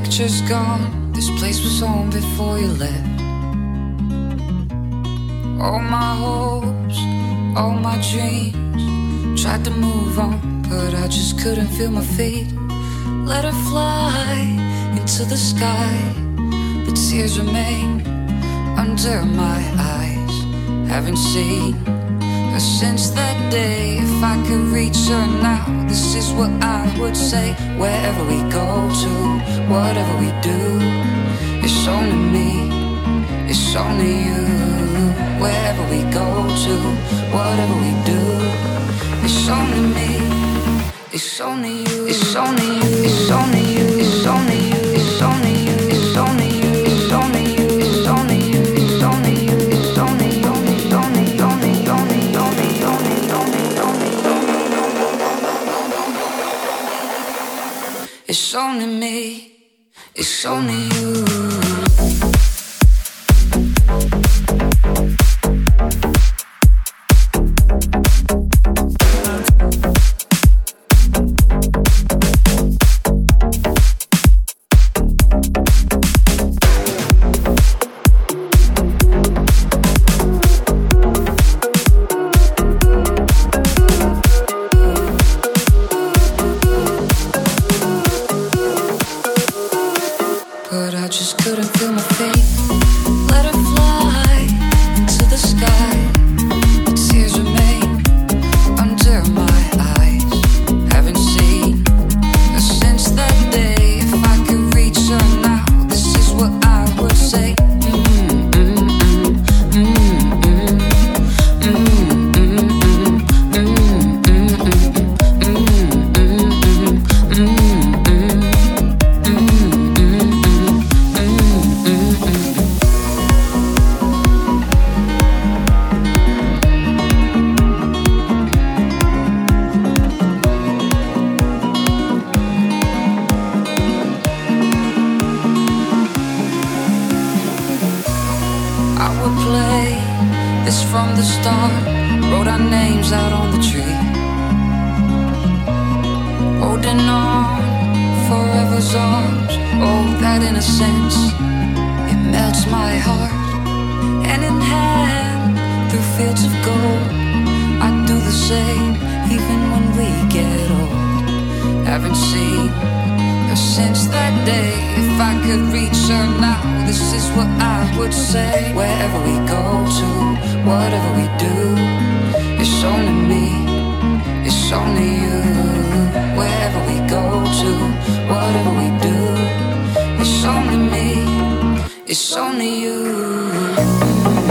picture's gone. This place was home before you left. All my hopes, all my dreams. Tried to move on, but I just couldn't feel my feet. Let her fly into the sky, but tears remain under my eyes. Haven't seen since that day. If I could reach her now, this is what I would say. Wherever we go to, whatever we do, it's only me, it's only you. Wherever we go to, whatever we do, it's only me, it's only you, it's only you, it's only you, It's only me, it's only you. My heart. Hand in hand, through fields of gold. I do the same, even when we get old. Haven't seen her since that day. If I could reach her now, this is what I would say. Wherever we go to, whatever we do, it's only me, it's only you. Wherever we go to, whatever we do, it's only you.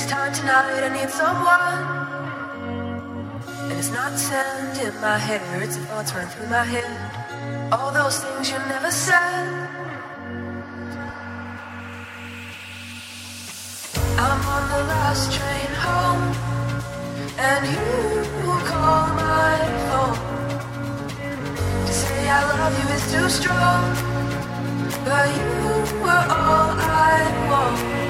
This time tonight I need someone. And it's not sand in my hair, it's thoughts running through my head. All those things you never said. I'm on the last train home, and you call my phone. To say I love you is too strong, but you were all I want.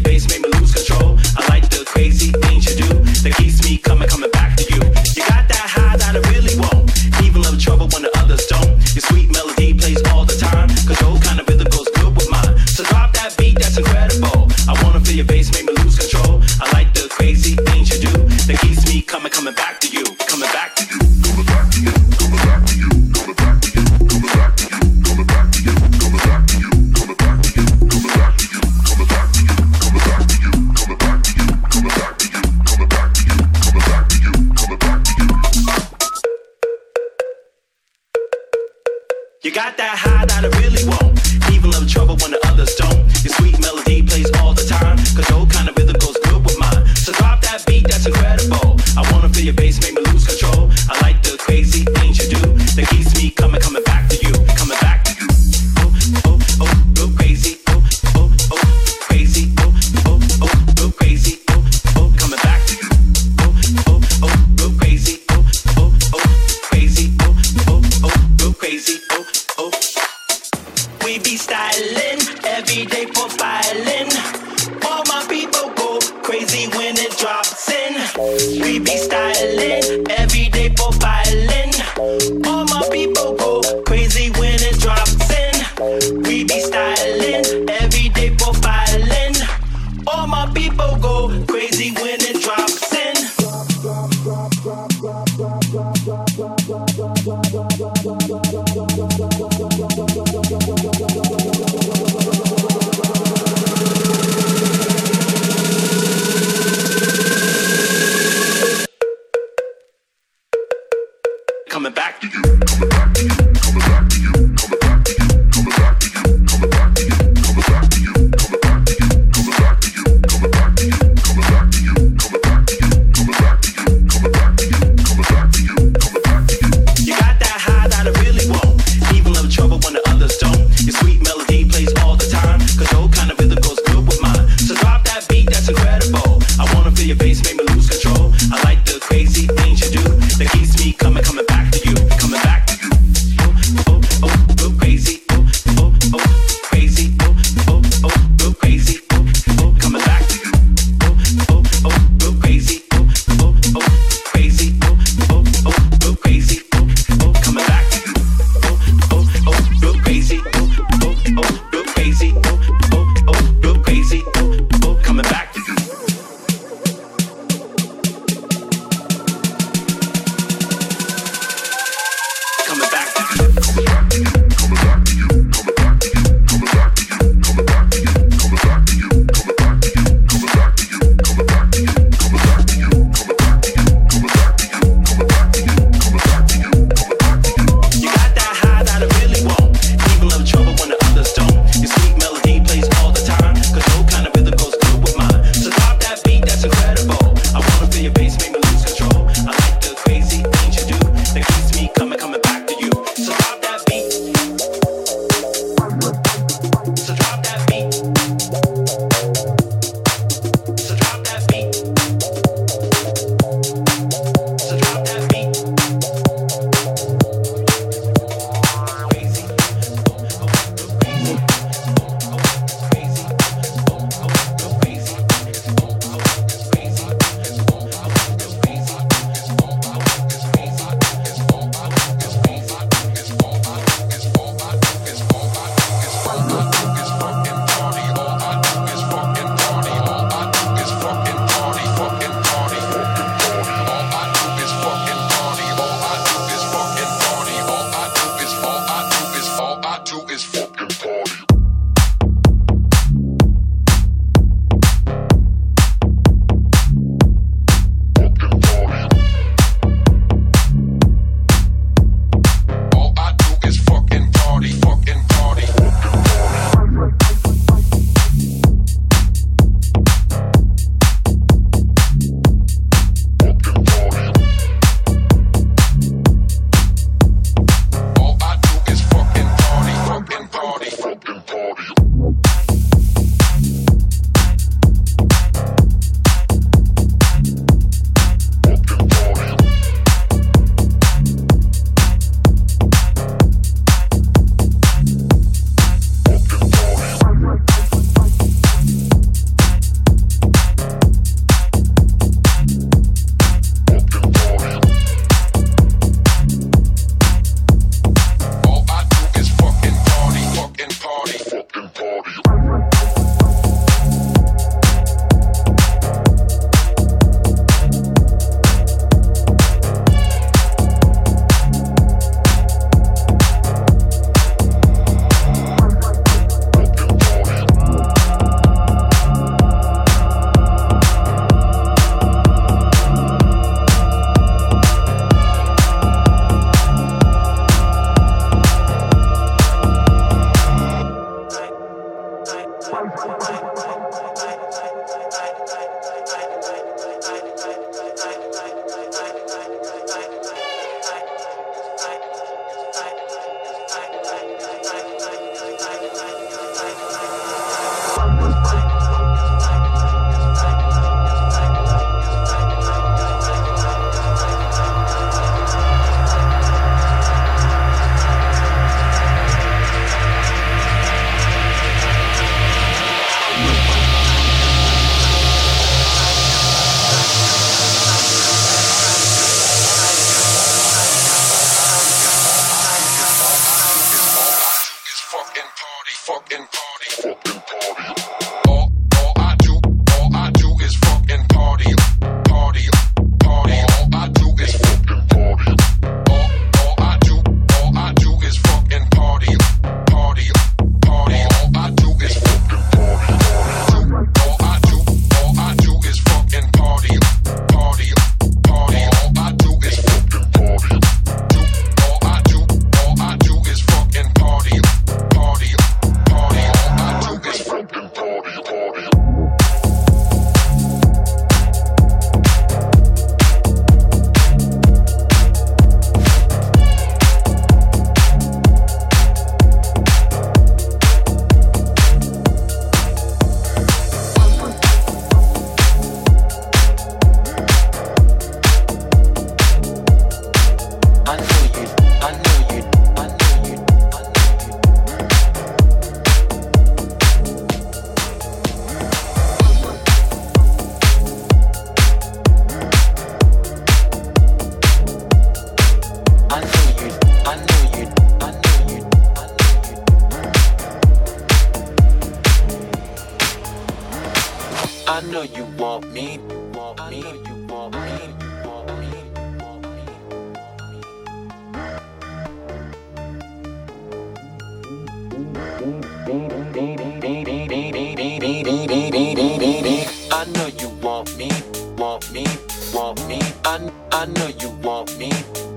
coming back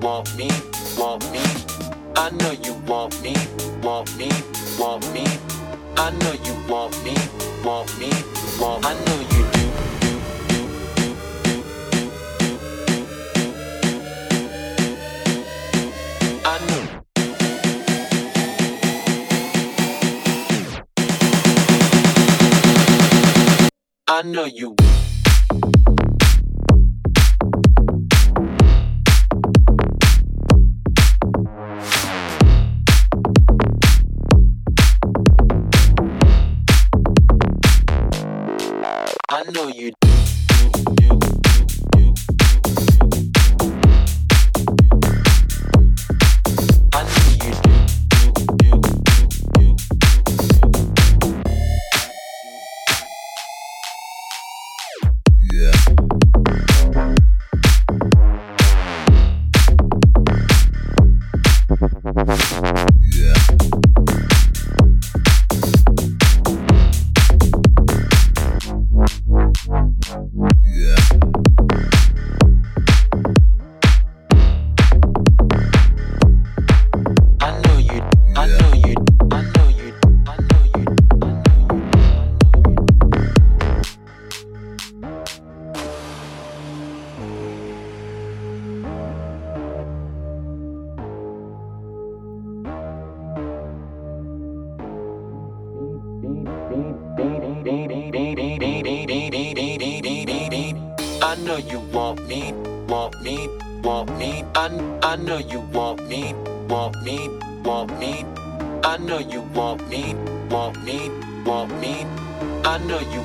want me, want me. I know you want me, want me, want me. I know you want me, want me, want. I know you do. I know. I know you. know you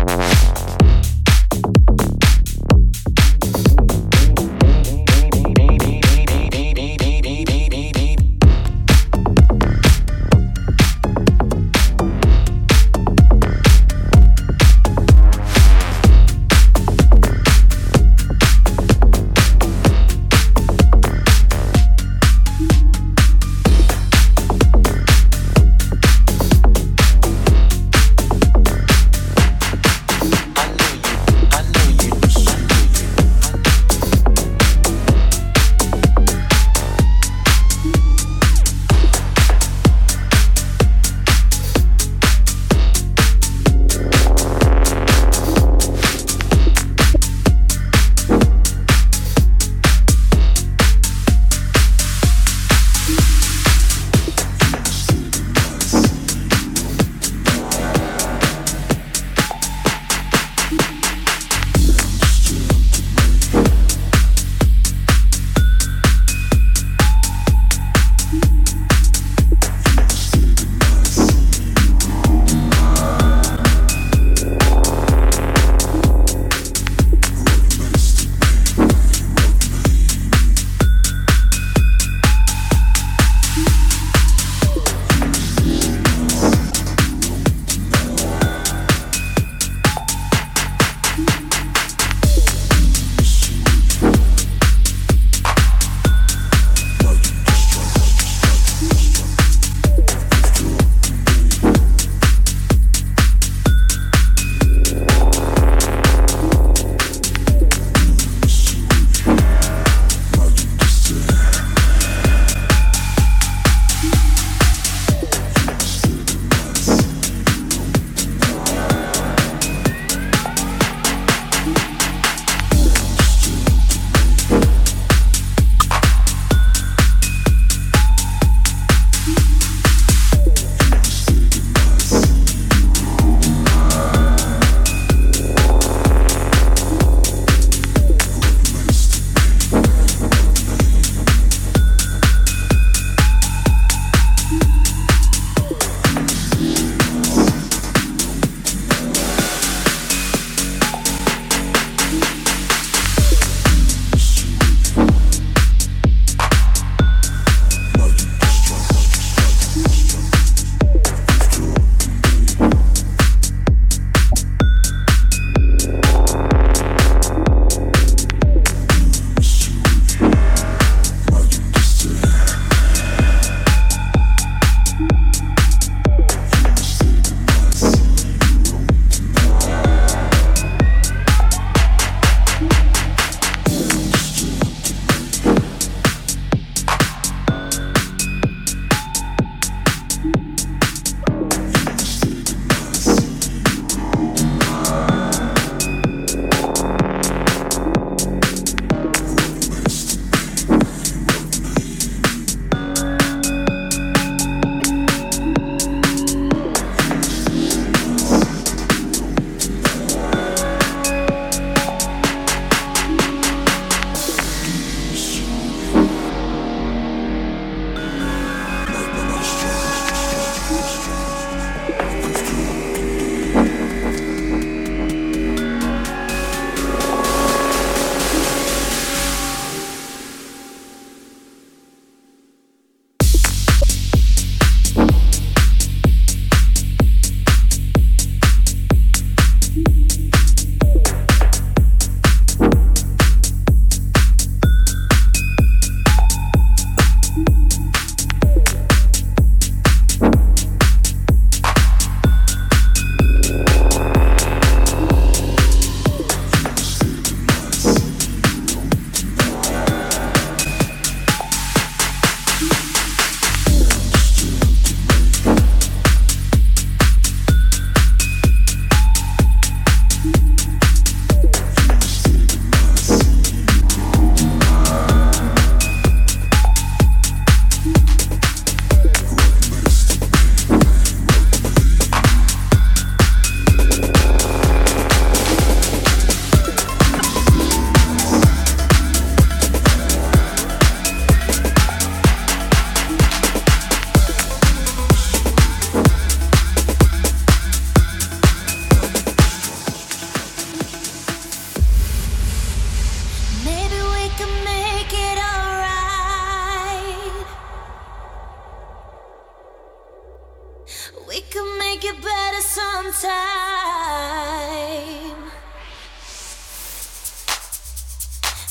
Thank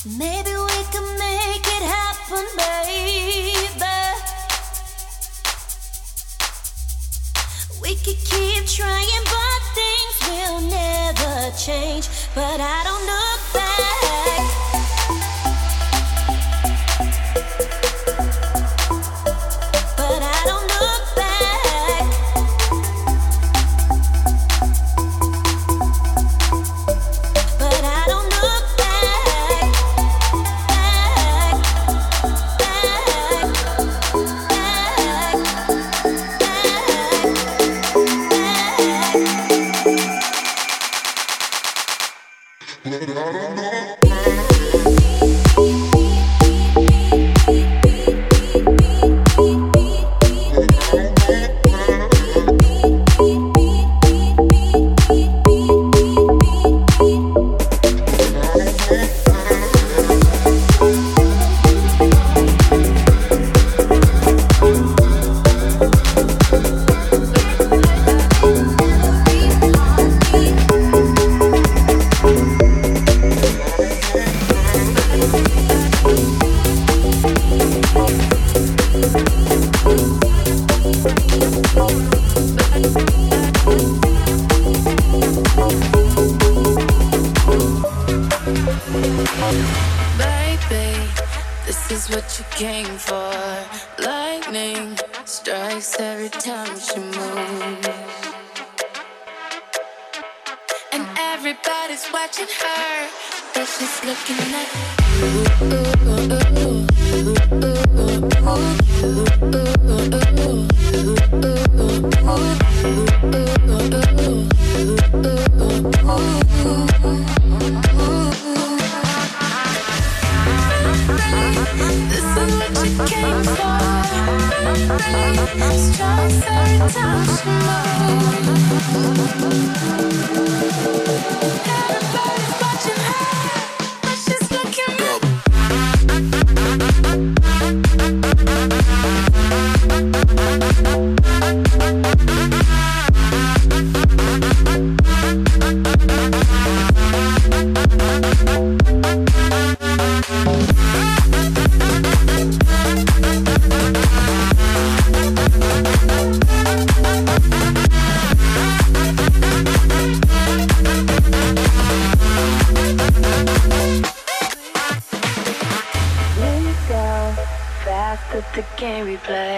Maybe we can make it happen, baby. We could keep trying, but things will never change. But I don't look back. just looking at you. play.